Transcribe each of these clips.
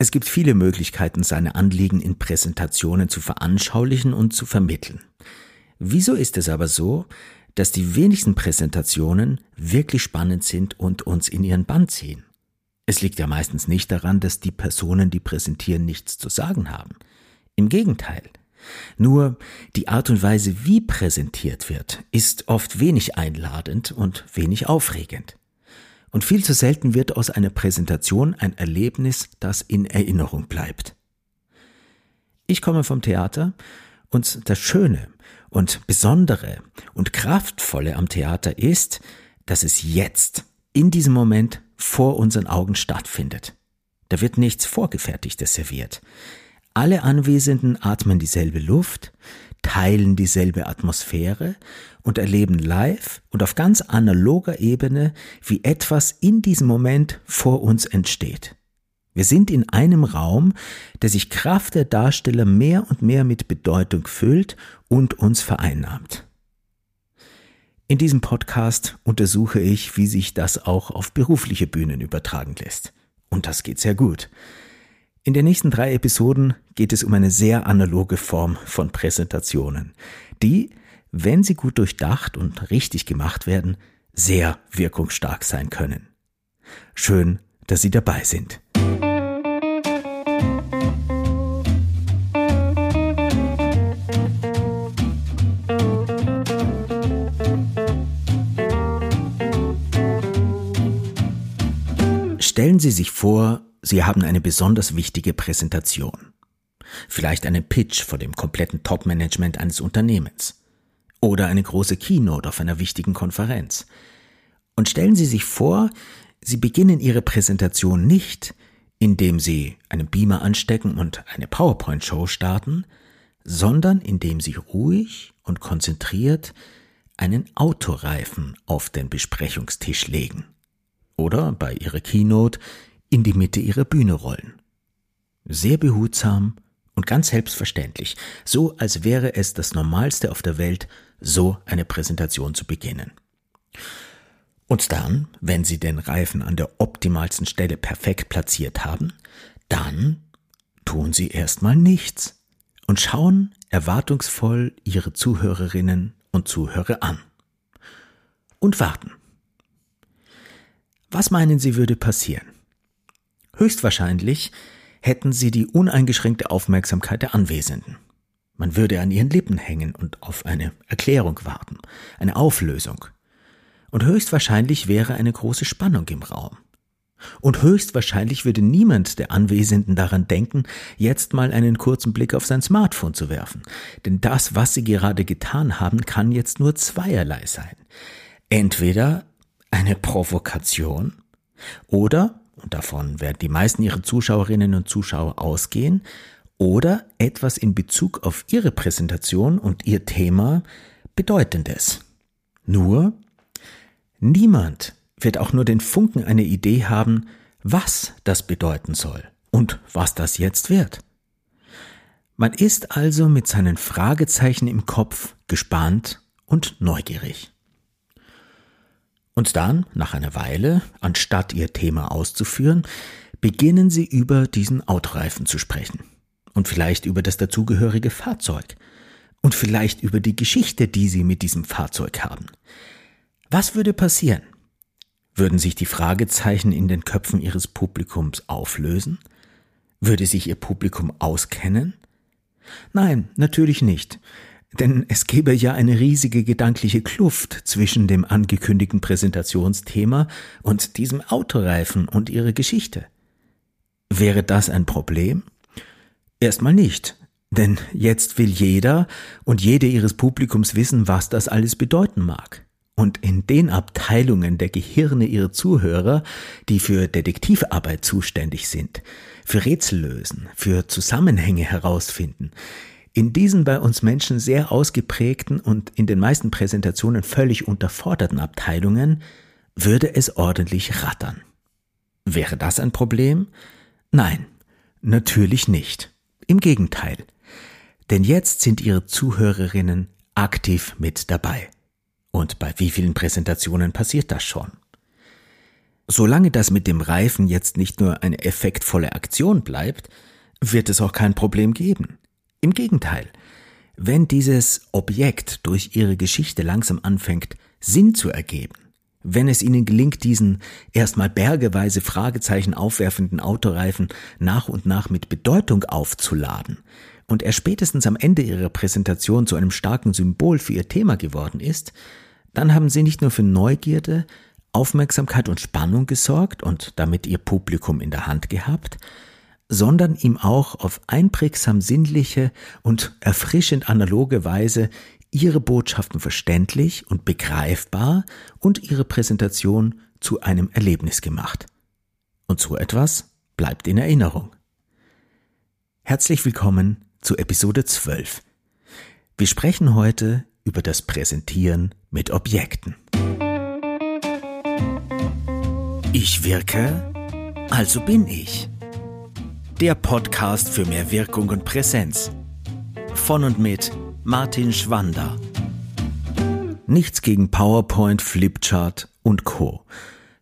Es gibt viele Möglichkeiten, seine Anliegen in Präsentationen zu veranschaulichen und zu vermitteln. Wieso ist es aber so, dass die wenigsten Präsentationen wirklich spannend sind und uns in ihren Bann ziehen? Es liegt ja meistens nicht daran, dass die Personen, die präsentieren, nichts zu sagen haben. Im Gegenteil. Nur die Art und Weise, wie präsentiert wird, ist oft wenig einladend und wenig aufregend. Und viel zu selten wird aus einer Präsentation ein Erlebnis, das in Erinnerung bleibt. Ich komme vom Theater und das Schöne und Besondere und Kraftvolle am Theater ist, dass es jetzt, in diesem Moment, vor unseren Augen stattfindet. Da wird nichts Vorgefertigtes serviert. Alle Anwesenden atmen dieselbe Luft, teilen dieselbe Atmosphäre und erleben live und auf ganz analoger Ebene, wie etwas in diesem Moment vor uns entsteht. Wir sind in einem Raum, der sich Kraft der Darsteller mehr und mehr mit Bedeutung füllt und uns vereinnahmt. In diesem Podcast untersuche ich, wie sich das auch auf berufliche Bühnen übertragen lässt. Und das geht sehr gut. In den nächsten drei Episoden geht es um eine sehr analoge Form von Präsentationen, die, wenn sie gut durchdacht und richtig gemacht werden, sehr wirkungsstark sein können. Schön, dass Sie dabei sind. Stellen Sie sich vor, Sie haben eine besonders wichtige Präsentation. Vielleicht einen Pitch vor dem kompletten Top-Management eines Unternehmens. Oder eine große Keynote auf einer wichtigen Konferenz. Und stellen Sie sich vor, Sie beginnen Ihre Präsentation nicht, indem Sie einen Beamer anstecken und eine PowerPoint-Show starten, sondern indem Sie ruhig und konzentriert einen Autoreifen auf den Besprechungstisch legen. Oder bei Ihrer Keynote in die Mitte ihrer Bühne rollen. Sehr behutsam und ganz selbstverständlich, so als wäre es das Normalste auf der Welt, so eine Präsentation zu beginnen. Und dann, wenn Sie den Reifen an der optimalsten Stelle perfekt platziert haben, dann tun Sie erstmal nichts und schauen erwartungsvoll Ihre Zuhörerinnen und Zuhörer an. Und warten. Was meinen Sie würde passieren? Höchstwahrscheinlich hätten sie die uneingeschränkte Aufmerksamkeit der Anwesenden. Man würde an ihren Lippen hängen und auf eine Erklärung warten, eine Auflösung. Und höchstwahrscheinlich wäre eine große Spannung im Raum. Und höchstwahrscheinlich würde niemand der Anwesenden daran denken, jetzt mal einen kurzen Blick auf sein Smartphone zu werfen. Denn das, was sie gerade getan haben, kann jetzt nur zweierlei sein. Entweder eine Provokation oder und davon werden die meisten ihrer Zuschauerinnen und Zuschauer ausgehen, oder etwas in Bezug auf ihre Präsentation und ihr Thema Bedeutendes. Nur, niemand wird auch nur den Funken einer Idee haben, was das bedeuten soll und was das jetzt wird. Man ist also mit seinen Fragezeichen im Kopf gespannt und neugierig. Und dann, nach einer Weile, anstatt ihr Thema auszuführen, beginnen sie über diesen Autoreifen zu sprechen. Und vielleicht über das dazugehörige Fahrzeug. Und vielleicht über die Geschichte, die sie mit diesem Fahrzeug haben. Was würde passieren? Würden sich die Fragezeichen in den Köpfen ihres Publikums auflösen? Würde sich ihr Publikum auskennen? Nein, natürlich nicht. Denn es gäbe ja eine riesige gedankliche Kluft zwischen dem angekündigten Präsentationsthema und diesem Autoreifen und ihrer Geschichte. Wäre das ein Problem? Erstmal nicht, denn jetzt will jeder und jede ihres Publikums wissen, was das alles bedeuten mag. Und in den Abteilungen der Gehirne ihrer Zuhörer, die für Detektivarbeit zuständig sind, für Rätsel lösen, für Zusammenhänge herausfinden, in diesen bei uns Menschen sehr ausgeprägten und in den meisten Präsentationen völlig unterforderten Abteilungen würde es ordentlich rattern. Wäre das ein Problem? Nein, natürlich nicht. Im Gegenteil. Denn jetzt sind Ihre Zuhörerinnen aktiv mit dabei. Und bei wie vielen Präsentationen passiert das schon? Solange das mit dem Reifen jetzt nicht nur eine effektvolle Aktion bleibt, wird es auch kein Problem geben. Im Gegenteil, wenn dieses Objekt durch ihre Geschichte langsam anfängt, Sinn zu ergeben, wenn es ihnen gelingt, diesen erstmal bergeweise Fragezeichen aufwerfenden Autoreifen nach und nach mit Bedeutung aufzuladen und er spätestens am Ende ihrer Präsentation zu einem starken Symbol für ihr Thema geworden ist, dann haben sie nicht nur für Neugierde, Aufmerksamkeit und Spannung gesorgt und damit ihr Publikum in der Hand gehabt, sondern ihm auch auf einprägsam sinnliche und erfrischend analoge Weise ihre Botschaften verständlich und begreifbar und ihre Präsentation zu einem Erlebnis gemacht. Und so etwas bleibt in Erinnerung. Herzlich willkommen zu Episode 12. Wir sprechen heute über das Präsentieren mit Objekten. Ich wirke, also bin ich. Der Podcast für mehr Wirkung und Präsenz. Von und mit Martin Schwander. Nichts gegen PowerPoint, Flipchart und Co.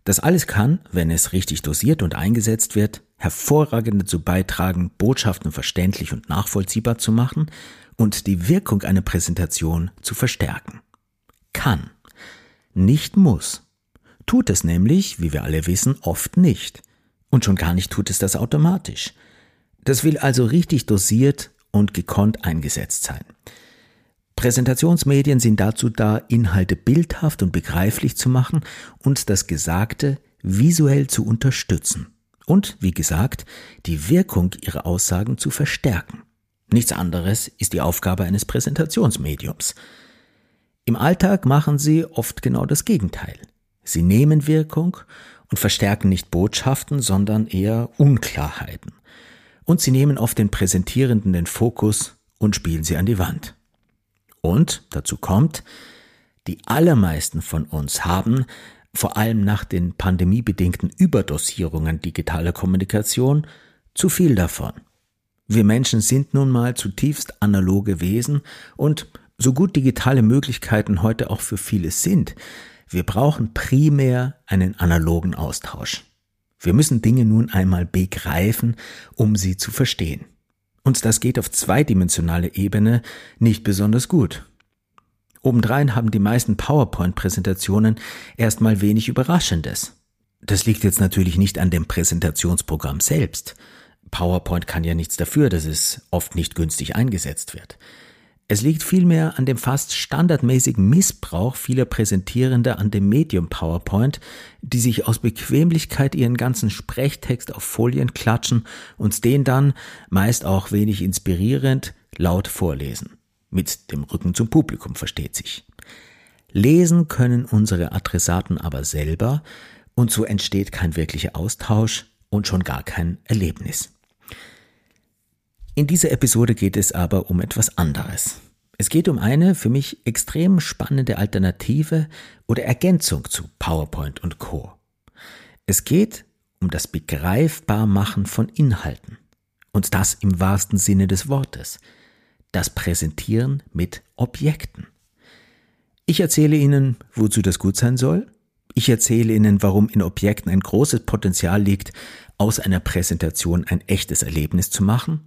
Das alles kann, wenn es richtig dosiert und eingesetzt wird, hervorragend dazu beitragen, Botschaften verständlich und nachvollziehbar zu machen und die Wirkung einer Präsentation zu verstärken. Kann. Nicht muss. Tut es nämlich, wie wir alle wissen, oft nicht. Und schon gar nicht tut es das automatisch. Das will also richtig dosiert und gekonnt eingesetzt sein. Präsentationsmedien sind dazu da, Inhalte bildhaft und begreiflich zu machen und das Gesagte visuell zu unterstützen. Und, wie gesagt, die Wirkung ihrer Aussagen zu verstärken. Nichts anderes ist die Aufgabe eines Präsentationsmediums. Im Alltag machen sie oft genau das Gegenteil. Sie nehmen Wirkung und verstärken nicht Botschaften, sondern eher Unklarheiten. Und sie nehmen oft den Präsentierenden den Fokus und spielen sie an die Wand. Und dazu kommt, die allermeisten von uns haben, vor allem nach den pandemiebedingten Überdosierungen digitaler Kommunikation, zu viel davon. Wir Menschen sind nun mal zutiefst analoge Wesen und so gut digitale Möglichkeiten heute auch für viele sind, wir brauchen primär einen analogen Austausch. Wir müssen Dinge nun einmal begreifen, um sie zu verstehen. Und das geht auf zweidimensionale Ebene nicht besonders gut. Obendrein haben die meisten PowerPoint-Präsentationen erstmal wenig Überraschendes. Das liegt jetzt natürlich nicht an dem Präsentationsprogramm selbst. PowerPoint kann ja nichts dafür, dass es oft nicht günstig eingesetzt wird. Es liegt vielmehr an dem fast standardmäßigen Missbrauch vieler Präsentierender an dem Medium PowerPoint, die sich aus Bequemlichkeit ihren ganzen Sprechtext auf Folien klatschen und den dann, meist auch wenig inspirierend, laut vorlesen. Mit dem Rücken zum Publikum versteht sich. Lesen können unsere Adressaten aber selber und so entsteht kein wirklicher Austausch und schon gar kein Erlebnis. In dieser Episode geht es aber um etwas anderes. Es geht um eine für mich extrem spannende Alternative oder Ergänzung zu PowerPoint und Co. Es geht um das Begreifbarmachen von Inhalten. Und das im wahrsten Sinne des Wortes. Das Präsentieren mit Objekten. Ich erzähle Ihnen, wozu das gut sein soll. Ich erzähle Ihnen, warum in Objekten ein großes Potenzial liegt, aus einer Präsentation ein echtes Erlebnis zu machen.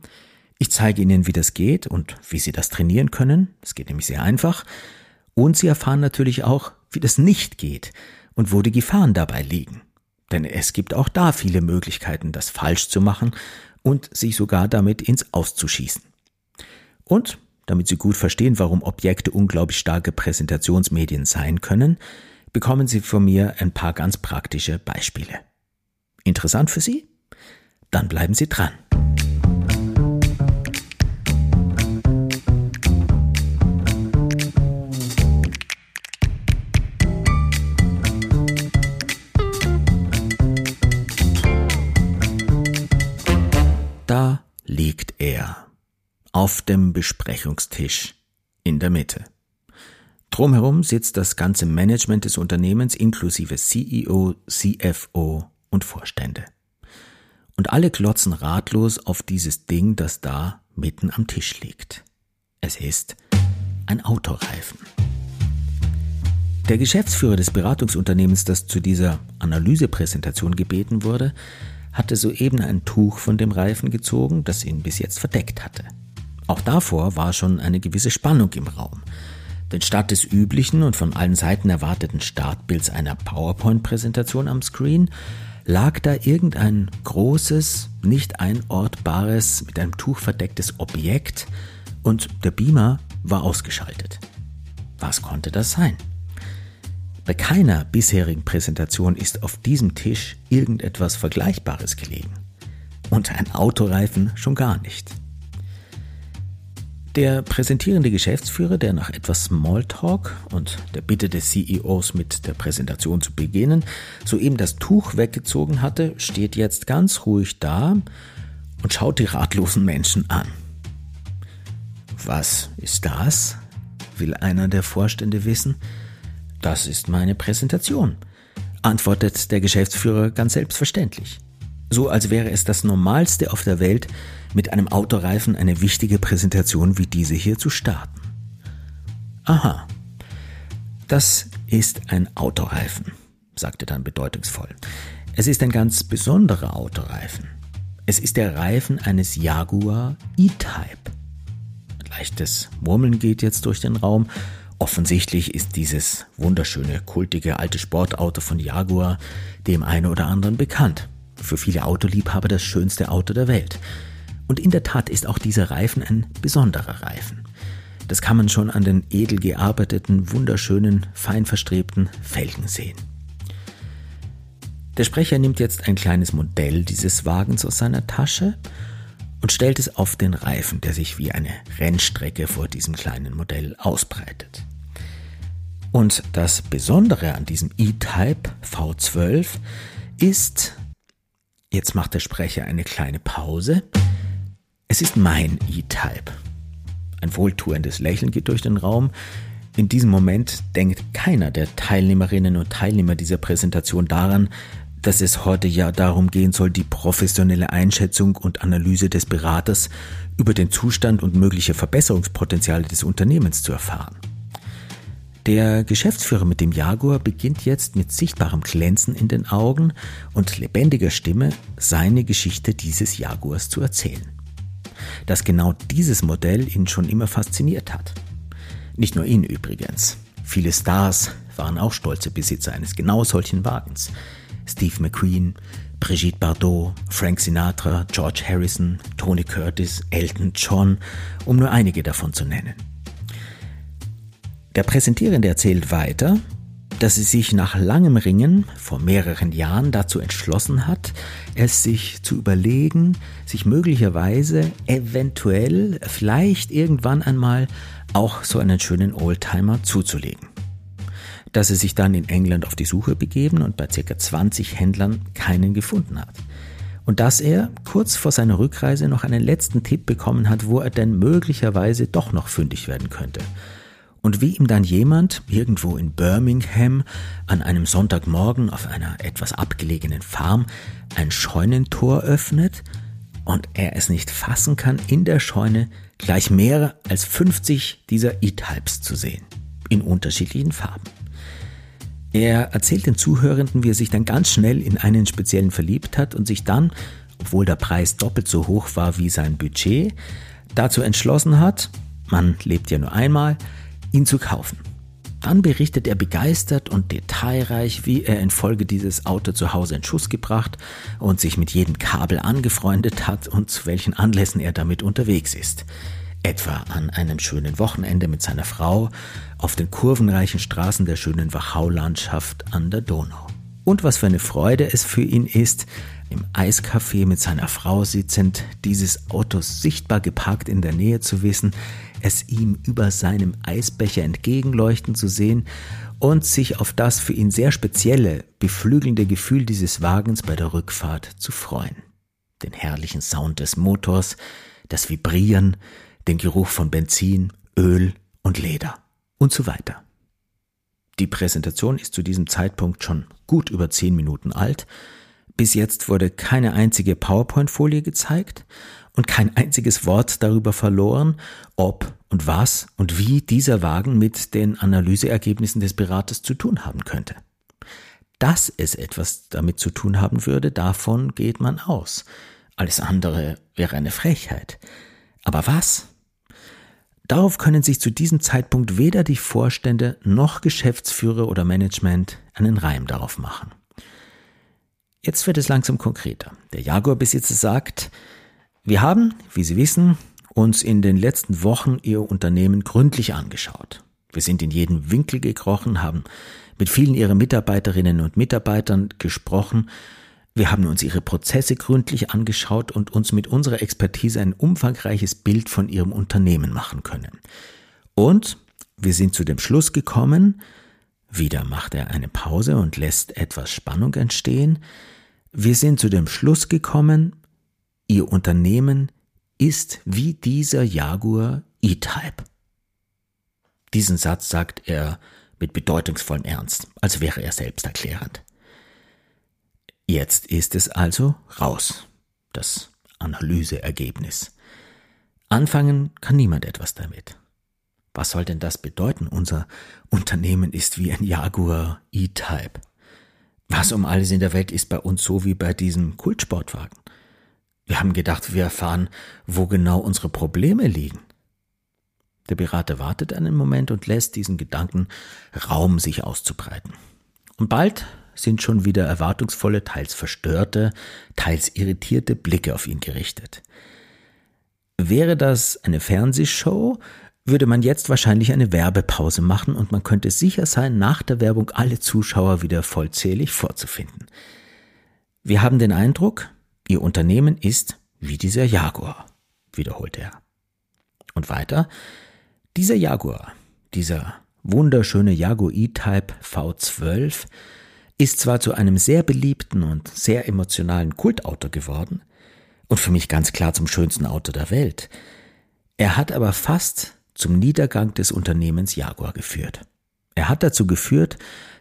Ich zeige Ihnen, wie das geht und wie Sie das trainieren können. Das geht nämlich sehr einfach. Und Sie erfahren natürlich auch, wie das nicht geht und wo die Gefahren dabei liegen. Denn es gibt auch da viele Möglichkeiten, das falsch zu machen und sich sogar damit ins Auszuschießen. Und damit Sie gut verstehen, warum Objekte unglaublich starke Präsentationsmedien sein können, bekommen Sie von mir ein paar ganz praktische Beispiele. Interessant für Sie? Dann bleiben Sie dran. Auf dem Besprechungstisch in der Mitte. Drumherum sitzt das ganze Management des Unternehmens inklusive CEO, CFO und Vorstände. Und alle glotzen ratlos auf dieses Ding, das da mitten am Tisch liegt. Es ist ein Autoreifen. Der Geschäftsführer des Beratungsunternehmens, das zu dieser Analysepräsentation gebeten wurde, hatte soeben ein Tuch von dem Reifen gezogen, das ihn bis jetzt verdeckt hatte. Auch davor war schon eine gewisse Spannung im Raum. Denn statt des üblichen und von allen Seiten erwarteten Startbilds einer PowerPoint-Präsentation am Screen lag da irgendein großes, nicht einortbares, mit einem Tuch verdecktes Objekt und der Beamer war ausgeschaltet. Was konnte das sein? Bei keiner bisherigen Präsentation ist auf diesem Tisch irgendetwas Vergleichbares gelegen. Und ein Autoreifen schon gar nicht. Der präsentierende Geschäftsführer, der nach etwas Smalltalk und der Bitte des CEOs mit der Präsentation zu beginnen, soeben das Tuch weggezogen hatte, steht jetzt ganz ruhig da und schaut die ratlosen Menschen an. Was ist das? will einer der Vorstände wissen. Das ist meine Präsentation, antwortet der Geschäftsführer ganz selbstverständlich. So als wäre es das Normalste auf der Welt, mit einem Autoreifen eine wichtige Präsentation wie diese hier zu starten. Aha, das ist ein Autoreifen, sagte dann bedeutungsvoll. Es ist ein ganz besonderer Autoreifen. Es ist der Reifen eines Jaguar E-Type. Leichtes Murmeln geht jetzt durch den Raum. Offensichtlich ist dieses wunderschöne, kultige alte Sportauto von Jaguar dem einen oder anderen bekannt. Für viele Autoliebhaber das schönste Auto der Welt. Und in der Tat ist auch dieser Reifen ein besonderer Reifen. Das kann man schon an den edel gearbeiteten, wunderschönen, fein verstrebten Felgen sehen. Der Sprecher nimmt jetzt ein kleines Modell dieses Wagens aus seiner Tasche und stellt es auf den Reifen, der sich wie eine Rennstrecke vor diesem kleinen Modell ausbreitet. Und das Besondere an diesem E-Type V12 ist, jetzt macht der Sprecher eine kleine Pause, es ist mein E-Type. Ein wohltuendes Lächeln geht durch den Raum. In diesem Moment denkt keiner der Teilnehmerinnen und Teilnehmer dieser Präsentation daran, dass es heute ja darum gehen soll, die professionelle Einschätzung und Analyse des Beraters über den Zustand und mögliche Verbesserungspotenziale des Unternehmens zu erfahren. Der Geschäftsführer mit dem Jaguar beginnt jetzt mit sichtbarem Glänzen in den Augen und lebendiger Stimme seine Geschichte dieses Jaguars zu erzählen dass genau dieses Modell ihn schon immer fasziniert hat. Nicht nur ihn übrigens. Viele Stars waren auch stolze Besitzer eines genau solchen Wagens. Steve McQueen, Brigitte Bardot, Frank Sinatra, George Harrison, Tony Curtis, Elton John, um nur einige davon zu nennen. Der Präsentierende erzählt weiter, dass sie sich nach langem Ringen vor mehreren Jahren dazu entschlossen hat, es sich zu überlegen, sich möglicherweise eventuell vielleicht irgendwann einmal auch so einen schönen Oldtimer zuzulegen. Dass sie sich dann in England auf die Suche begeben und bei ca. 20 Händlern keinen gefunden hat. Und dass er kurz vor seiner Rückreise noch einen letzten Tipp bekommen hat, wo er denn möglicherweise doch noch fündig werden könnte und wie ihm dann jemand irgendwo in Birmingham an einem Sonntagmorgen auf einer etwas abgelegenen Farm ein Scheunentor öffnet und er es nicht fassen kann, in der Scheune gleich mehr als 50 dieser E-Types zu sehen, in unterschiedlichen Farben. Er erzählt den Zuhörenden, wie er sich dann ganz schnell in einen speziellen verliebt hat und sich dann, obwohl der Preis doppelt so hoch war wie sein Budget, dazu entschlossen hat, man lebt ja nur einmal, ihn zu kaufen. Dann berichtet er begeistert und detailreich, wie er infolge dieses Auto zu Hause in Schuss gebracht und sich mit jedem Kabel angefreundet hat und zu welchen Anlässen er damit unterwegs ist. Etwa an einem schönen Wochenende mit seiner Frau auf den kurvenreichen Straßen der schönen Wachau-Landschaft an der Donau. Und was für eine Freude es für ihn ist, im Eiscafé mit seiner Frau sitzend, dieses Auto sichtbar geparkt in der Nähe zu wissen, es ihm über seinem Eisbecher entgegenleuchten zu sehen und sich auf das für ihn sehr spezielle, beflügelnde Gefühl dieses Wagens bei der Rückfahrt zu freuen. Den herrlichen Sound des Motors, das Vibrieren, den Geruch von Benzin, Öl und Leder und so weiter. Die Präsentation ist zu diesem Zeitpunkt schon gut über zehn Minuten alt, Bis jetzt wurde keine einzige PowerPoint-Folie gezeigt und kein einziges Wort darüber verloren, ob und was und wie dieser Wagen mit den Analyseergebnissen des Beraters zu tun haben könnte. Dass es etwas damit zu tun haben würde, davon geht man aus. Alles andere wäre eine Frechheit. Aber was? Darauf können sich zu diesem Zeitpunkt weder die Vorstände noch Geschäftsführer oder Management einen Reim darauf machen. Jetzt wird es langsam konkreter. Der Jaguar-Besitzer sagt, wir haben, wie Sie wissen, uns in den letzten Wochen Ihr Unternehmen gründlich angeschaut. Wir sind in jeden Winkel gekrochen, haben mit vielen Ihrer Mitarbeiterinnen und Mitarbeitern gesprochen. Wir haben uns Ihre Prozesse gründlich angeschaut und uns mit unserer Expertise ein umfangreiches Bild von Ihrem Unternehmen machen können. Und wir sind zu dem Schluss gekommen, wieder macht er eine Pause und lässt etwas Spannung entstehen, wir sind zu dem Schluss gekommen, Ihr Unternehmen ist wie dieser Jaguar E-Type. Diesen Satz sagt er mit bedeutungsvollem Ernst, als wäre er selbsterklärend. Jetzt ist es also raus, das Analyseergebnis. Anfangen kann niemand etwas damit. Was soll denn das bedeuten? Unser Unternehmen ist wie ein Jaguar E-Type. Was um alles in der Welt ist bei uns so wie bei diesem Kultsportwagen? Wir haben gedacht, wir erfahren, wo genau unsere Probleme liegen. Der Berater wartet einen Moment und lässt diesen Gedanken Raum, sich auszubreiten. Und bald sind schon wieder erwartungsvolle, teils verstörte, teils irritierte Blicke auf ihn gerichtet. Wäre das eine Fernsehshow, würde man jetzt wahrscheinlich eine Werbepause machen und man könnte sicher sein, nach der Werbung alle Zuschauer wieder vollzählig vorzufinden. Wir haben den Eindruck, Ihr Unternehmen ist wie dieser Jaguar, wiederholte er. Und weiter, dieser Jaguar, dieser wunderschöne Jaguar E-Type V12, ist zwar zu einem sehr beliebten und sehr emotionalen Kultauto geworden und für mich ganz klar zum schönsten Auto der Welt. Er hat aber fast zum Niedergang des Unternehmens Jaguar geführt. Er hat dazu geführt,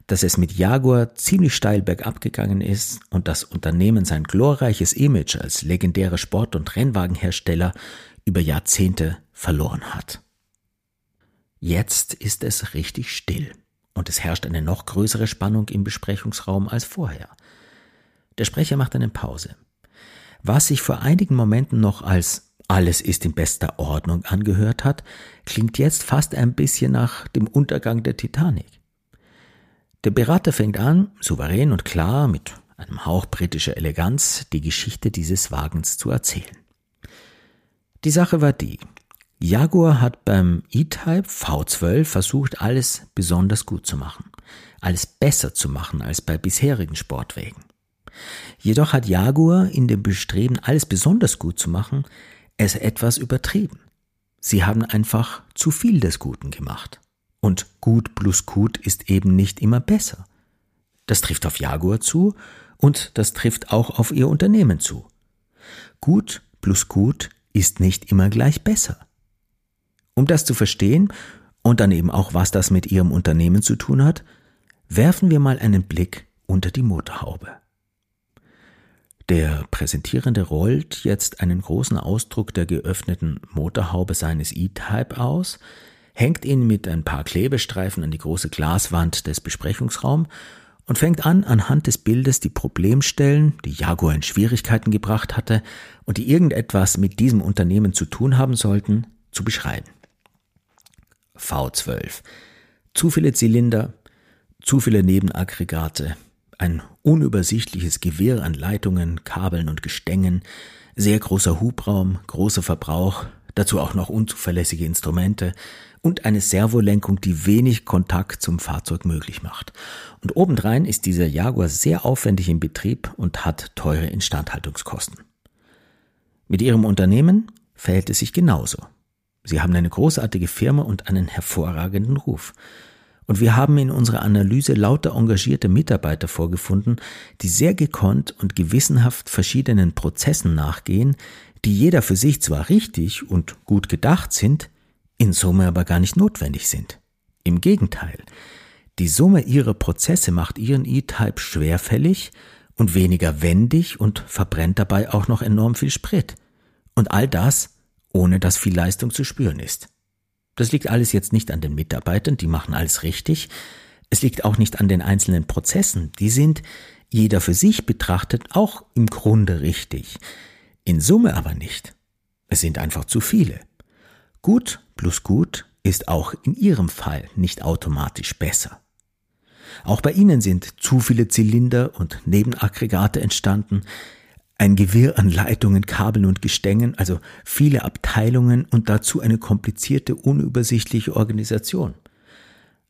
dass es mit Jaguar ziemlich steil bergab gegangen ist und das Unternehmen sein glorreiches Image als legendärer Sport- und Rennwagenhersteller über Jahrzehnte verloren hat. Jetzt ist es richtig still und es herrscht eine noch größere Spannung im Besprechungsraum als vorher. Der Sprecher macht eine Pause. Was sich vor einigen Momenten noch als alles ist in bester Ordnung angehört hat, klingt jetzt fast ein bisschen nach dem Untergang der Titanic. Der Berater fängt an, souverän und klar, mit einem Hauch britischer Eleganz, die Geschichte dieses Wagens zu erzählen. Die Sache war die. Jaguar hat beim E-Type V12 versucht, alles besonders gut zu machen, alles besser zu machen als bei bisherigen Sportwägen. Jedoch hat Jaguar in dem Bestreben, alles besonders gut zu machen, es etwas übertrieben. Sie haben einfach zu viel des Guten gemacht. Und gut plus gut ist eben nicht immer besser. Das trifft auf Jaguar zu und das trifft auch auf ihr Unternehmen zu. Gut plus gut ist nicht immer gleich besser. Um das zu verstehen und dann eben auch, was das mit ihrem Unternehmen zu tun hat, werfen wir mal einen Blick unter die Motorhaube. Der Präsentierende rollt jetzt einen großen Ausdruck der geöffneten Motorhaube seines E-Type aus, hängt ihn mit ein paar Klebestreifen an die große Glaswand des Besprechungsraums und fängt an, anhand des Bildes die Problemstellen, die Jaguar in Schwierigkeiten gebracht hatte und die irgendetwas mit diesem Unternehmen zu tun haben sollten, zu beschreiben. V12. Zu viele Zylinder, zu viele Nebenaggregate, ein unübersichtliches Gewirr an Leitungen, Kabeln und Gestängen, sehr großer Hubraum, großer Verbrauch, dazu auch noch unzuverlässige Instrumente und eine Servolenkung, die wenig Kontakt zum Fahrzeug möglich macht. Und obendrein ist dieser Jaguar sehr aufwendig im Betrieb und hat teure Instandhaltungskosten. Mit ihrem Unternehmen verhält es sich genauso. Sie haben eine großartige Firma und einen hervorragenden Ruf. Und wir haben in unserer Analyse lauter engagierte Mitarbeiter vorgefunden, die sehr gekonnt und gewissenhaft verschiedenen Prozessen nachgehen, die jeder für sich zwar richtig und gut gedacht sind, in Summe aber gar nicht notwendig sind. Im Gegenteil, die Summe ihrer Prozesse macht ihren E-Type schwerfällig und weniger wendig und verbrennt dabei auch noch enorm viel Sprit. Und all das, ohne dass viel Leistung zu spüren ist. Das liegt alles jetzt nicht an den Mitarbeitern, die machen alles richtig. Es liegt auch nicht an den einzelnen Prozessen, die sind jeder für sich betrachtet auch im Grunde richtig. In Summe aber nicht. Es sind einfach zu viele. Gut plus gut ist auch in Ihrem Fall nicht automatisch besser. Auch bei Ihnen sind zu viele Zylinder und Nebenaggregate entstanden, ein Gewirr an Leitungen, Kabeln und Gestängen, also viele Abteilungen und dazu eine komplizierte, unübersichtliche Organisation.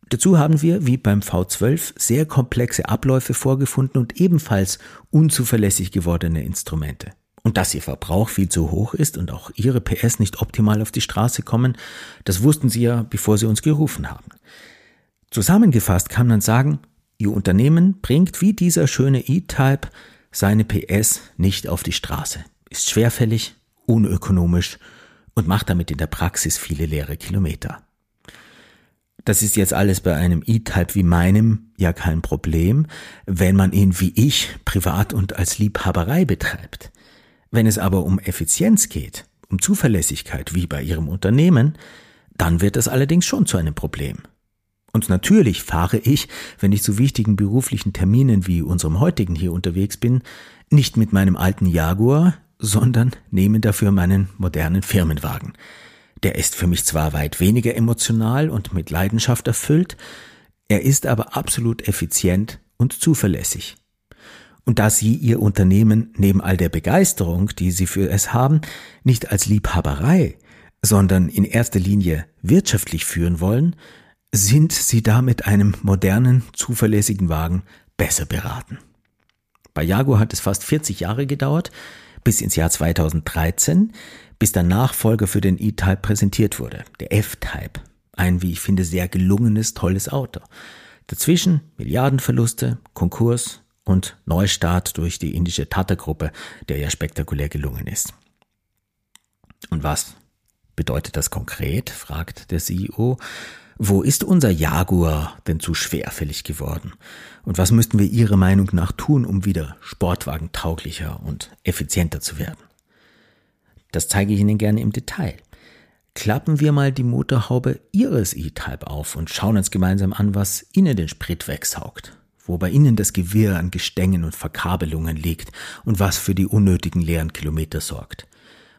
Dazu haben wir, wie beim V12, sehr komplexe Abläufe vorgefunden und ebenfalls unzuverlässig gewordene Instrumente. Und dass ihr Verbrauch viel zu hoch ist und auch ihre PS nicht optimal auf die Straße kommen, das wussten sie ja, bevor sie uns gerufen haben. Zusammengefasst kann man sagen, Ihr Unternehmen bringt wie dieser schöne E-Type seine PS nicht auf die Straße, ist schwerfällig, unökonomisch und macht damit in der Praxis viele leere Kilometer. Das ist jetzt alles bei einem E-Type wie meinem ja kein Problem, wenn man ihn wie ich privat und als Liebhaberei betreibt. Wenn es aber um Effizienz geht, um Zuverlässigkeit wie bei Ihrem Unternehmen, dann wird das allerdings schon zu einem Problem. Und natürlich fahre ich, wenn ich zu wichtigen beruflichen Terminen wie unserem heutigen hier unterwegs bin, nicht mit meinem alten Jaguar, sondern nehme dafür meinen modernen Firmenwagen. Der ist für mich zwar weit weniger emotional und mit Leidenschaft erfüllt, er ist aber absolut effizient und zuverlässig. Und da Sie Ihr Unternehmen neben all der Begeisterung, die Sie für es haben, nicht als Liebhaberei, sondern in erster Linie wirtschaftlich führen wollen, sind Sie da mit einem modernen, zuverlässigen Wagen besser beraten. Bei Jaguar hat es fast 40 Jahre gedauert, bis ins Jahr 2013, bis der Nachfolger für den E-Type präsentiert wurde, der F-Type. Ein, wie ich finde, sehr gelungenes, tolles Auto. Dazwischen Milliardenverluste, Konkurs und Neustart durch die indische Tata-Gruppe, der ja spektakulär gelungen ist. Und was bedeutet das konkret? fragt der CEO. Wo ist unser Jaguar denn zu schwerfällig geworden? Und was müssten wir Ihrer Meinung nach tun, um wieder sportwagentauglicher und effizienter zu werden? Das zeige ich Ihnen gerne im Detail. Klappen wir mal die Motorhaube Ihres E-Type auf und schauen uns gemeinsam an, was Ihnen den Sprit wegsaugt, wo bei Ihnen das Gewirr an Gestängen und Verkabelungen liegt und was für die unnötigen leeren Kilometer sorgt.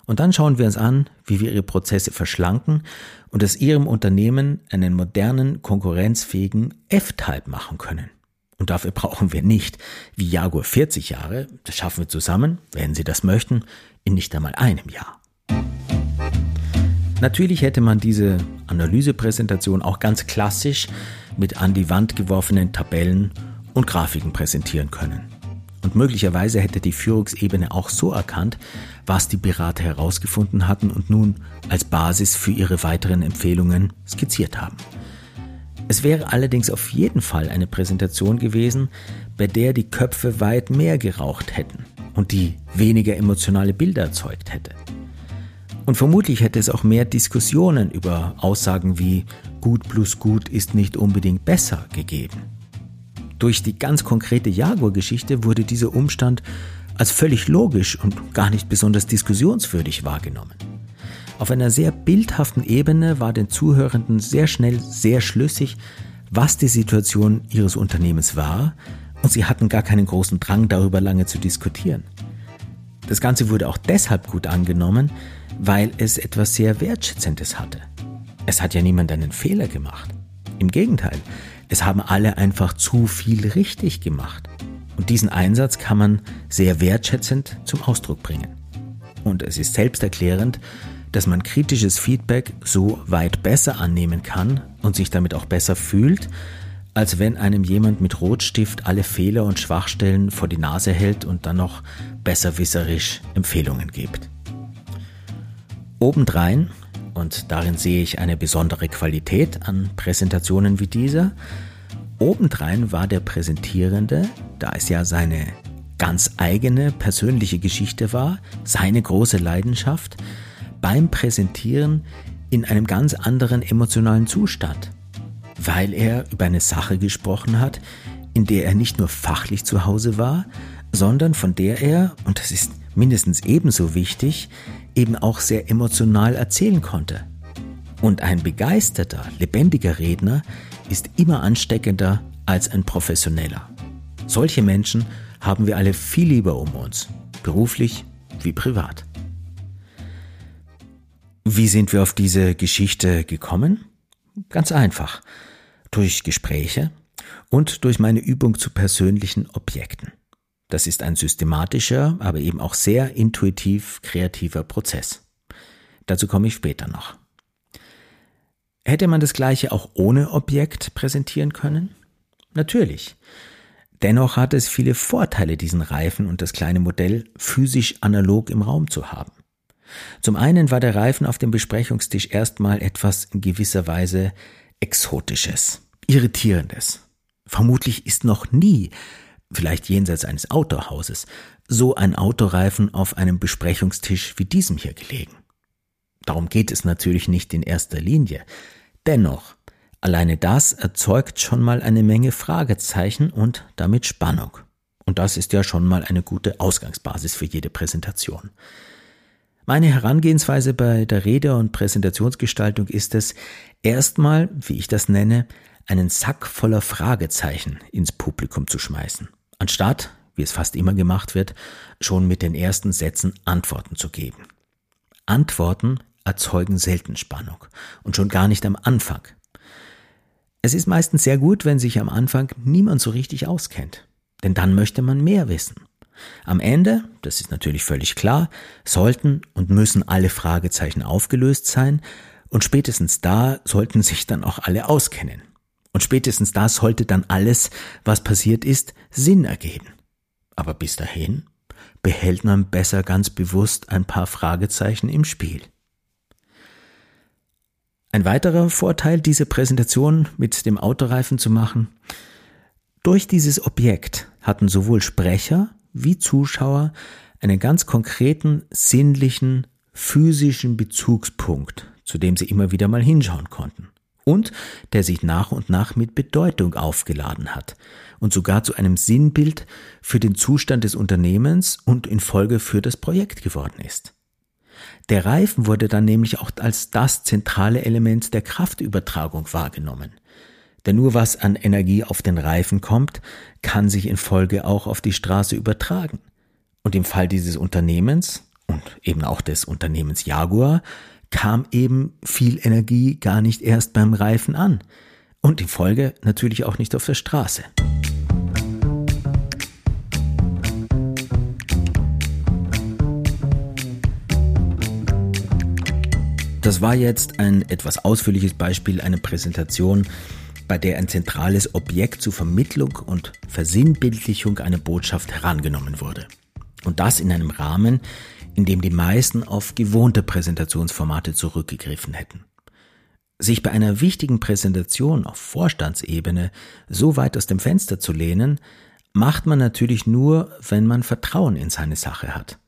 Und dann schauen wir uns an, wie wir ihre Prozesse verschlanken und aus ihrem Unternehmen einen modernen, konkurrenzfähigen F-Type machen können. Und dafür brauchen wir nicht, wie Jaguar 40 Jahre, das schaffen wir zusammen, wenn Sie das möchten, in nicht einmal einem Jahr. Natürlich hätte man diese Analysepräsentation auch ganz klassisch mit an die Wand geworfenen Tabellen und Grafiken präsentieren können. Und möglicherweise hätte die Führungsebene auch so erkannt, was die Berater herausgefunden hatten und nun als Basis für ihre weiteren Empfehlungen skizziert haben. Es wäre allerdings auf jeden Fall eine Präsentation gewesen, bei der die Köpfe weit mehr geraucht hätten und die weniger emotionale Bilder erzeugt hätte. Und vermutlich hätte es auch mehr Diskussionen über Aussagen wie gut plus gut ist nicht unbedingt besser gegeben. Durch die ganz konkrete Jaguar-Geschichte wurde dieser Umstand als völlig logisch und gar nicht besonders diskussionswürdig wahrgenommen. Auf einer sehr bildhaften Ebene war den Zuhörenden sehr schnell sehr schlüssig, was die Situation ihres Unternehmens war, und sie hatten gar keinen großen Drang darüber lange zu diskutieren. Das Ganze wurde auch deshalb gut angenommen, weil es etwas sehr Wertschätzendes hatte. Es hat ja niemand einen Fehler gemacht. Im Gegenteil, es haben alle einfach zu viel richtig gemacht. Und diesen Einsatz kann man sehr wertschätzend zum Ausdruck bringen. Und es ist selbsterklärend, dass man kritisches Feedback so weit besser annehmen kann und sich damit auch besser fühlt, als wenn einem jemand mit Rotstift alle Fehler und Schwachstellen vor die Nase hält und dann noch besserwisserisch Empfehlungen gibt. Obendrein und darin sehe ich eine besondere Qualität an Präsentationen wie dieser. Obendrein war der Präsentierende, da es ja seine ganz eigene persönliche Geschichte war, seine große Leidenschaft, beim Präsentieren in einem ganz anderen emotionalen Zustand, weil er über eine Sache gesprochen hat, in der er nicht nur fachlich zu Hause war, sondern von der er, und das ist mindestens ebenso wichtig, eben auch sehr emotional erzählen konnte. Und ein begeisterter, lebendiger Redner ist immer ansteckender als ein professioneller. Solche Menschen haben wir alle viel lieber um uns, beruflich wie privat. Wie sind wir auf diese Geschichte gekommen? Ganz einfach. Durch Gespräche und durch meine Übung zu persönlichen Objekten. Das ist ein systematischer, aber eben auch sehr intuitiv kreativer Prozess. Dazu komme ich später noch. Hätte man das gleiche auch ohne Objekt präsentieren können? Natürlich. Dennoch hat es viele Vorteile, diesen Reifen und das kleine Modell physisch analog im Raum zu haben. Zum einen war der Reifen auf dem Besprechungstisch erstmal etwas in gewisser Weise Exotisches, Irritierendes. Vermutlich ist noch nie, vielleicht jenseits eines Autohauses, so ein Autoreifen auf einem Besprechungstisch wie diesem hier gelegen. Darum geht es natürlich nicht in erster Linie. Dennoch, alleine das erzeugt schon mal eine Menge Fragezeichen und damit Spannung. Und das ist ja schon mal eine gute Ausgangsbasis für jede Präsentation. Meine Herangehensweise bei der Rede- und Präsentationsgestaltung ist es, erstmal, wie ich das nenne, einen Sack voller Fragezeichen ins Publikum zu schmeißen, anstatt, wie es fast immer gemacht wird, schon mit den ersten Sätzen Antworten zu geben. Antworten erzeugen selten Spannung und schon gar nicht am Anfang. Es ist meistens sehr gut, wenn sich am Anfang niemand so richtig auskennt, denn dann möchte man mehr wissen. Am Ende, das ist natürlich völlig klar, sollten und müssen alle Fragezeichen aufgelöst sein und spätestens da sollten sich dann auch alle auskennen. Und spätestens da sollte dann alles, was passiert ist, Sinn ergeben. Aber bis dahin behält man besser ganz bewusst ein paar Fragezeichen im Spiel. Ein weiterer Vorteil, diese Präsentation mit dem Autoreifen zu machen, durch dieses Objekt hatten sowohl Sprecher wie Zuschauer einen ganz konkreten, sinnlichen, physischen Bezugspunkt, zu dem sie immer wieder mal hinschauen konnten und der sich nach und nach mit Bedeutung aufgeladen hat und sogar zu einem Sinnbild für den Zustand des Unternehmens und in Folge für das Projekt geworden ist. Der Reifen wurde dann nämlich auch als das zentrale Element der Kraftübertragung wahrgenommen. Denn nur was an Energie auf den Reifen kommt, kann sich in Folge auch auf die Straße übertragen. Und im Fall dieses Unternehmens und eben auch des Unternehmens Jaguar kam eben viel Energie gar nicht erst beim Reifen an. Und in Folge natürlich auch nicht auf der Straße. Das war jetzt ein etwas ausführliches Beispiel, eine Präsentation, bei der ein zentrales Objekt zur Vermittlung und Versinnbildlichung einer Botschaft herangenommen wurde. Und das in einem Rahmen, in dem die meisten auf gewohnte Präsentationsformate zurückgegriffen hätten. Sich bei einer wichtigen Präsentation auf Vorstandsebene so weit aus dem Fenster zu lehnen, macht man natürlich nur, wenn man Vertrauen in seine Sache hat.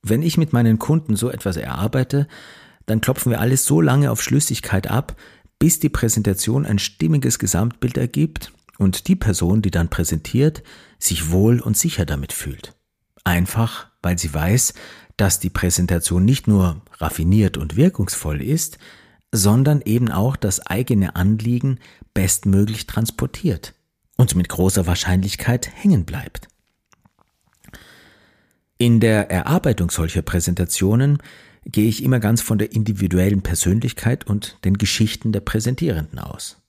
Wenn ich mit meinen Kunden so etwas erarbeite, dann klopfen wir alles so lange auf Schlüssigkeit ab, bis die Präsentation ein stimmiges Gesamtbild ergibt und die Person, die dann präsentiert, sich wohl und sicher damit fühlt. Einfach, weil sie weiß, dass die Präsentation nicht nur raffiniert und wirkungsvoll ist, sondern eben auch das eigene Anliegen bestmöglich transportiert und mit großer Wahrscheinlichkeit hängen bleibt. In der Erarbeitung solcher Präsentationen gehe ich immer ganz von der individuellen Persönlichkeit und den Geschichten der Präsentierenden aus.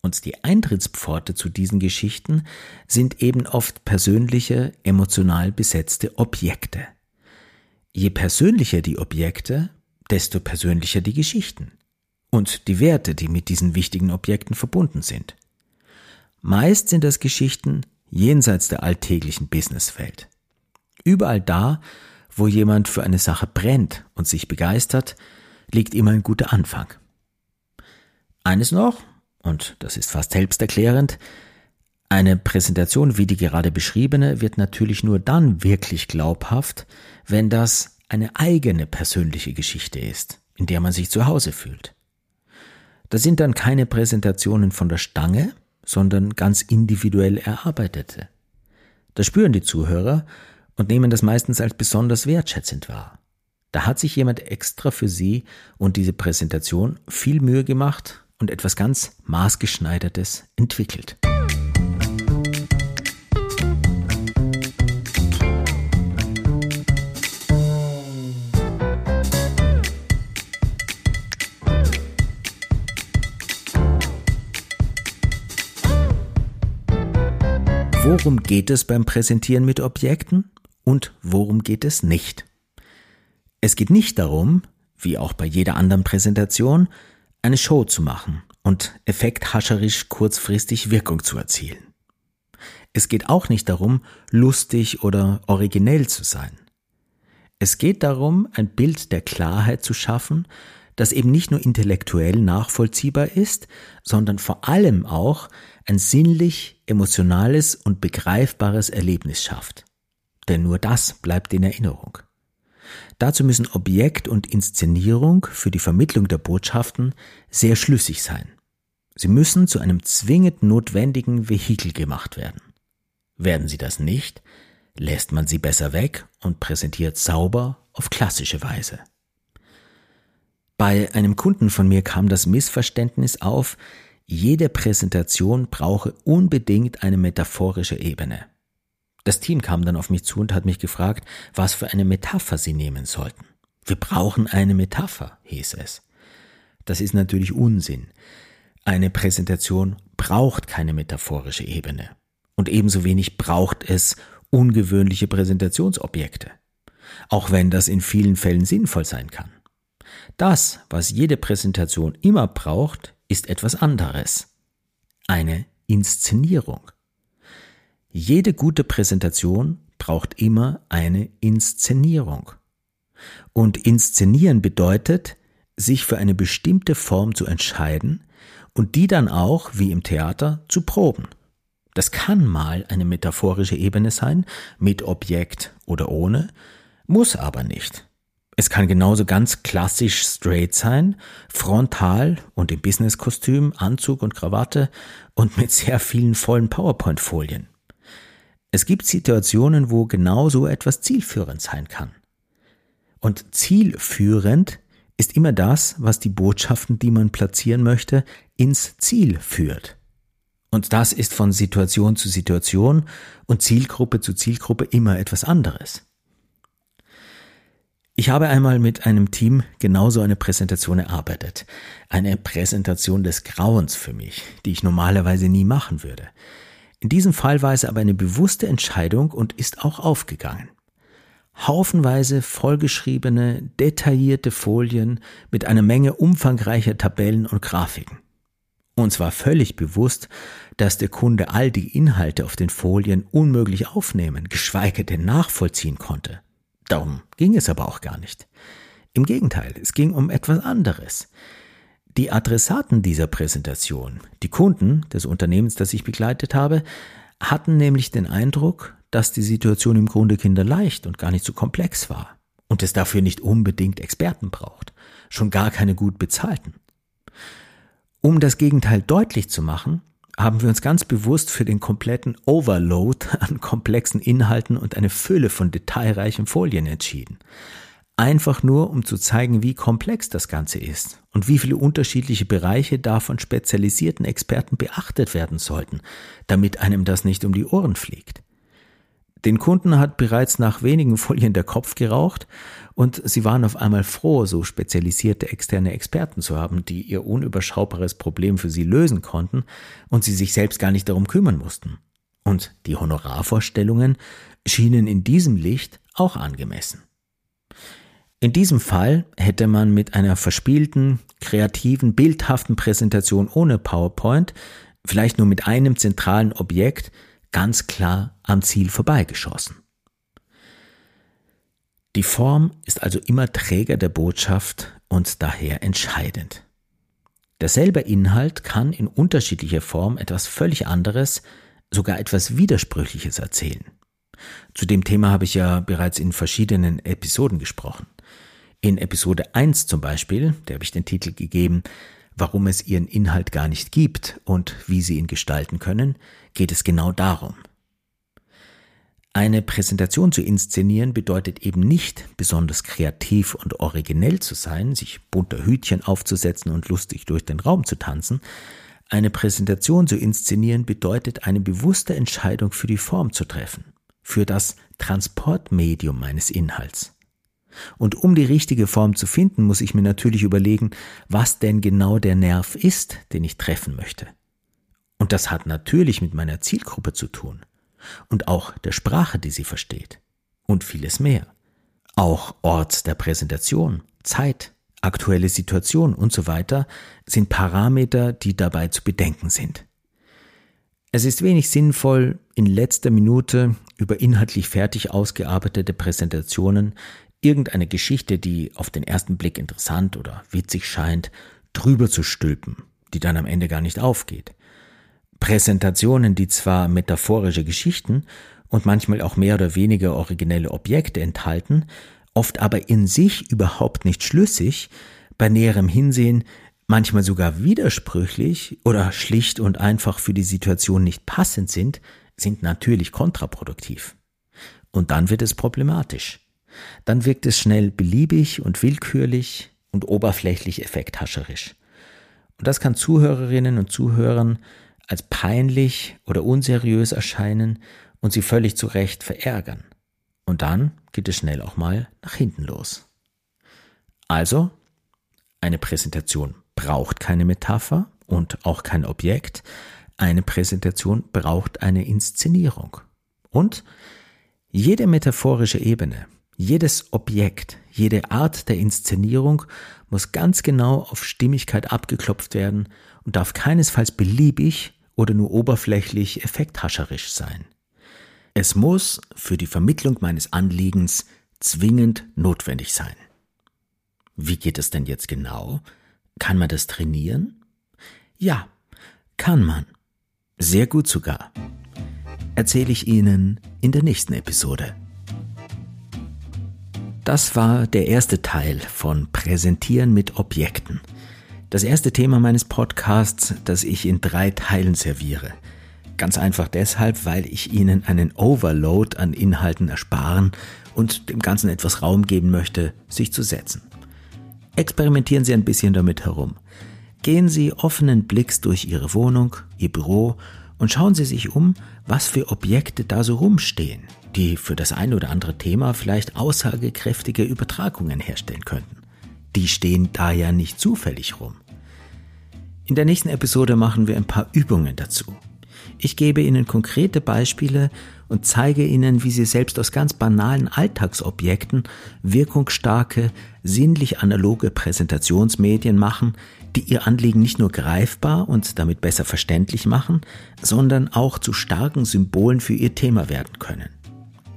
Und die Eintrittspforte zu diesen Geschichten sind eben oft persönliche, emotional besetzte Objekte. Je persönlicher die Objekte, desto persönlicher die Geschichten und die Werte, die mit diesen wichtigen Objekten verbunden sind. Meist sind das Geschichten jenseits der alltäglichen Businesswelt. Überall da, wo jemand für eine Sache brennt und sich begeistert, liegt immer ein guter Anfang. Eines noch, und das ist fast selbsterklärend, eine Präsentation wie die gerade beschriebene wird natürlich nur dann wirklich glaubhaft, wenn das eine eigene persönliche Geschichte ist, in der man sich zu Hause fühlt. Das sind dann keine Präsentationen von der Stange, sondern ganz individuell erarbeitete. Das spüren die Zuhörer und nehmen das meistens als besonders wertschätzend wahr. Da hat sich jemand extra für Sie und diese Präsentation viel Mühe gemacht und etwas ganz maßgeschneidertes entwickelt. Worum geht es beim Präsentieren mit Objekten und worum geht es nicht? Es geht nicht darum, wie auch bei jeder anderen Präsentation, eine Show zu machen und effekthascherisch kurzfristig Wirkung zu erzielen. Es geht auch nicht darum, lustig oder originell zu sein. Es geht darum, ein Bild der Klarheit zu schaffen, das eben nicht nur intellektuell nachvollziehbar ist, sondern vor allem auch ein sinnlich, emotionales und begreifbares Erlebnis schafft. Denn nur das bleibt in Erinnerung. Dazu müssen Objekt und Inszenierung für die Vermittlung der Botschaften sehr schlüssig sein. Sie müssen zu einem zwingend notwendigen Vehikel gemacht werden. Werden sie das nicht, lässt man sie besser weg und präsentiert sauber auf klassische Weise. Bei einem Kunden von mir kam das Missverständnis auf, jede Präsentation brauche unbedingt eine metaphorische Ebene. Das Team kam dann auf mich zu und hat mich gefragt, was für eine Metapher sie nehmen sollten. Wir brauchen eine Metapher, hieß es. Das ist natürlich Unsinn. Eine Präsentation braucht keine metaphorische Ebene. Und ebenso wenig braucht es ungewöhnliche Präsentationsobjekte. Auch wenn das in vielen Fällen sinnvoll sein kann. Das, was jede Präsentation immer braucht, ist etwas anderes. Eine Inszenierung. Jede gute Präsentation braucht immer eine Inszenierung. Und inszenieren bedeutet, sich für eine bestimmte Form zu entscheiden und die dann auch, wie im Theater, zu proben. Das kann mal eine metaphorische Ebene sein, mit Objekt oder ohne, muss aber nicht. Es kann genauso ganz klassisch straight sein, frontal und im Businesskostüm, Anzug und Krawatte und mit sehr vielen vollen PowerPoint-Folien. Es gibt Situationen, wo genau so etwas zielführend sein kann. Und zielführend ist immer das, was die Botschaften, die man platzieren möchte, ins Ziel führt. Und das ist von Situation zu Situation und Zielgruppe zu Zielgruppe immer etwas anderes. Ich habe einmal mit einem Team genauso eine Präsentation erarbeitet. Eine Präsentation des Grauens für mich, die ich normalerweise nie machen würde. In diesem Fall war es aber eine bewusste Entscheidung und ist auch aufgegangen. Haufenweise vollgeschriebene, detaillierte Folien mit einer Menge umfangreicher Tabellen und Grafiken. Uns war völlig bewusst, dass der Kunde all die Inhalte auf den Folien unmöglich aufnehmen, geschweige denn nachvollziehen konnte. Darum ging es aber auch gar nicht. Im Gegenteil, es ging um etwas anderes. Die Adressaten dieser Präsentation, die Kunden des Unternehmens, das ich begleitet habe, hatten nämlich den Eindruck, dass die Situation im Grunde kinderleicht und gar nicht so komplex war und es dafür nicht unbedingt Experten braucht, schon gar keine gut bezahlten. Um das Gegenteil deutlich zu machen, haben wir uns ganz bewusst für den kompletten Overload an komplexen Inhalten und eine Fülle von detailreichen Folien entschieden. Einfach nur, um zu zeigen, wie komplex das Ganze ist und wie viele unterschiedliche Bereiche da von spezialisierten Experten beachtet werden sollten, damit einem das nicht um die Ohren fliegt. Den Kunden hat bereits nach wenigen Folien der Kopf geraucht und sie waren auf einmal froh, so spezialisierte externe Experten zu haben, die ihr unüberschaubares Problem für sie lösen konnten und sie sich selbst gar nicht darum kümmern mussten. Und die Honorarvorstellungen schienen in diesem Licht auch angemessen. In diesem Fall hätte man mit einer verspielten, kreativen, bildhaften Präsentation ohne PowerPoint, vielleicht nur mit einem zentralen Objekt, ganz klar am Ziel vorbeigeschossen. Die Form ist also immer Träger der Botschaft und daher entscheidend. Derselbe Inhalt kann in unterschiedlicher Form etwas völlig anderes, sogar etwas Widersprüchliches erzählen. Zu dem Thema habe ich ja bereits in verschiedenen Episoden gesprochen. In Episode 1 zum Beispiel, der habe ich den Titel gegeben, warum es ihren Inhalt gar nicht gibt und wie sie ihn gestalten können, geht es genau darum. Eine Präsentation zu inszenieren bedeutet eben nicht besonders kreativ und originell zu sein, sich bunter Hütchen aufzusetzen und lustig durch den Raum zu tanzen. Eine Präsentation zu inszenieren bedeutet eine bewusste Entscheidung für die Form zu treffen, für das Transportmedium meines Inhalts. Und um die richtige Form zu finden, muss ich mir natürlich überlegen, was denn genau der Nerv ist, den ich treffen möchte. Und das hat natürlich mit meiner Zielgruppe zu tun und auch der Sprache, die sie versteht und vieles mehr. Auch Ort der Präsentation, Zeit, aktuelle Situation und so weiter sind Parameter, die dabei zu bedenken sind. Es ist wenig sinnvoll, in letzter Minute über inhaltlich fertig ausgearbeitete Präsentationen irgendeine Geschichte, die auf den ersten Blick interessant oder witzig scheint, drüber zu stülpen, die dann am Ende gar nicht aufgeht. Präsentationen, die zwar metaphorische Geschichten und manchmal auch mehr oder weniger originelle Objekte enthalten, oft aber in sich überhaupt nicht schlüssig, bei näherem Hinsehen manchmal sogar widersprüchlich oder schlicht und einfach für die Situation nicht passend sind, sind natürlich kontraproduktiv. Und dann wird es problematisch. Dann wirkt es schnell beliebig und willkürlich und oberflächlich effekthascherisch. Und das kann Zuhörerinnen und Zuhörern als peinlich oder unseriös erscheinen und sie völlig zu Recht verärgern. Und dann geht es schnell auch mal nach hinten los. Also, eine Präsentation braucht keine Metapher und auch kein Objekt. Eine Präsentation braucht eine Inszenierung. Und jede metaphorische Ebene, jedes Objekt, jede Art der Inszenierung muss ganz genau auf Stimmigkeit abgeklopft werden und darf keinesfalls beliebig oder nur oberflächlich effekthascherisch sein. Es muss für die Vermittlung meines Anliegens zwingend notwendig sein. Wie geht es denn jetzt genau? Kann man das trainieren? Ja, kann man. Sehr gut sogar. Erzähle ich Ihnen in der nächsten Episode. Das war der erste Teil von Präsentieren mit Objekten. Das erste Thema meines Podcasts, das ich in drei Teilen serviere. Ganz einfach deshalb, weil ich Ihnen einen Overload an Inhalten ersparen und dem Ganzen etwas Raum geben möchte, sich zu setzen. Experimentieren Sie ein bisschen damit herum. Gehen Sie offenen Blicks durch Ihre Wohnung, Ihr Büro und schauen Sie sich um, was für Objekte da so rumstehen, die für das ein oder andere Thema vielleicht aussagekräftige Übertragungen herstellen könnten. Die stehen da ja nicht zufällig rum. In der nächsten Episode machen wir ein paar Übungen dazu. Ich gebe Ihnen konkrete Beispiele und zeige Ihnen, wie Sie selbst aus ganz banalen Alltagsobjekten wirkungsstarke, sinnlich analoge Präsentationsmedien machen, die Ihr Anliegen nicht nur greifbar und damit besser verständlich machen, sondern auch zu starken Symbolen für Ihr Thema werden können.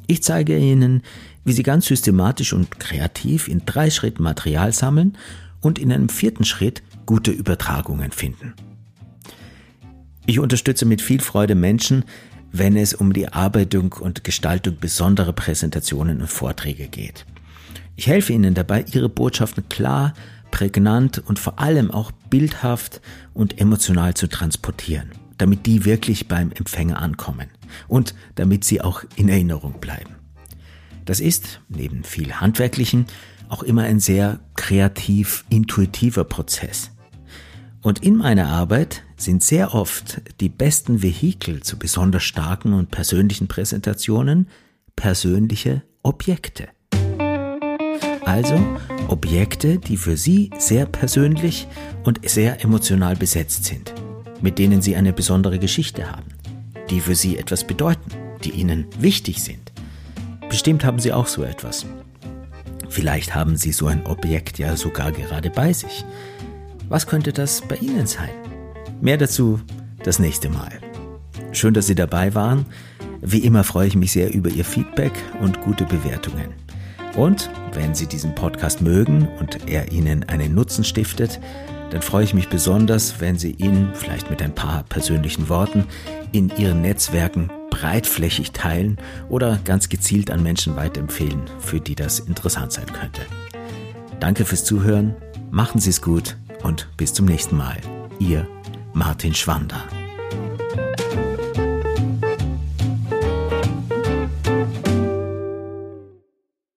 Ich zeige Ihnen, wie Sie ganz systematisch und kreativ in drei Schritten Material sammeln und in einem vierten Schritt gute Übertragungen finden. Ich unterstütze mit viel Freude Menschen, wenn es um die Arbeitung und Gestaltung besonderer Präsentationen und Vorträge geht. Ich helfe Ihnen dabei, Ihre Botschaften klar, prägnant und vor allem auch bildhaft und emotional zu transportieren, damit die wirklich beim Empfänger ankommen und damit sie auch in Erinnerung bleiben. Das ist, neben viel Handwerklichen, auch immer ein sehr kreativ, intuitiver Prozess. Und in meiner Arbeit sind sehr oft die besten Vehikel zu besonders starken und persönlichen Präsentationen persönliche Objekte. Also Objekte, die für Sie sehr persönlich und sehr emotional besetzt sind, mit denen Sie eine besondere Geschichte haben, die für Sie etwas bedeuten, die Ihnen wichtig sind. Bestimmt haben Sie auch so etwas. Vielleicht haben Sie so ein Objekt ja sogar gerade bei sich. Was könnte das bei Ihnen sein? Mehr dazu das nächste Mal. Schön, dass Sie dabei waren. Wie immer freue ich mich sehr über Ihr Feedback und gute Bewertungen. Und wenn Sie diesen Podcast mögen und er Ihnen einen Nutzen stiftet, dann freue ich mich besonders, wenn Sie ihn vielleicht mit ein paar persönlichen Worten in Ihren Netzwerken breitflächig teilen oder ganz gezielt an Menschen weiterempfehlen, für die das interessant sein könnte. Danke fürs Zuhören, machen Sie es gut und bis zum nächsten Mal. Ihr Martin Schwander.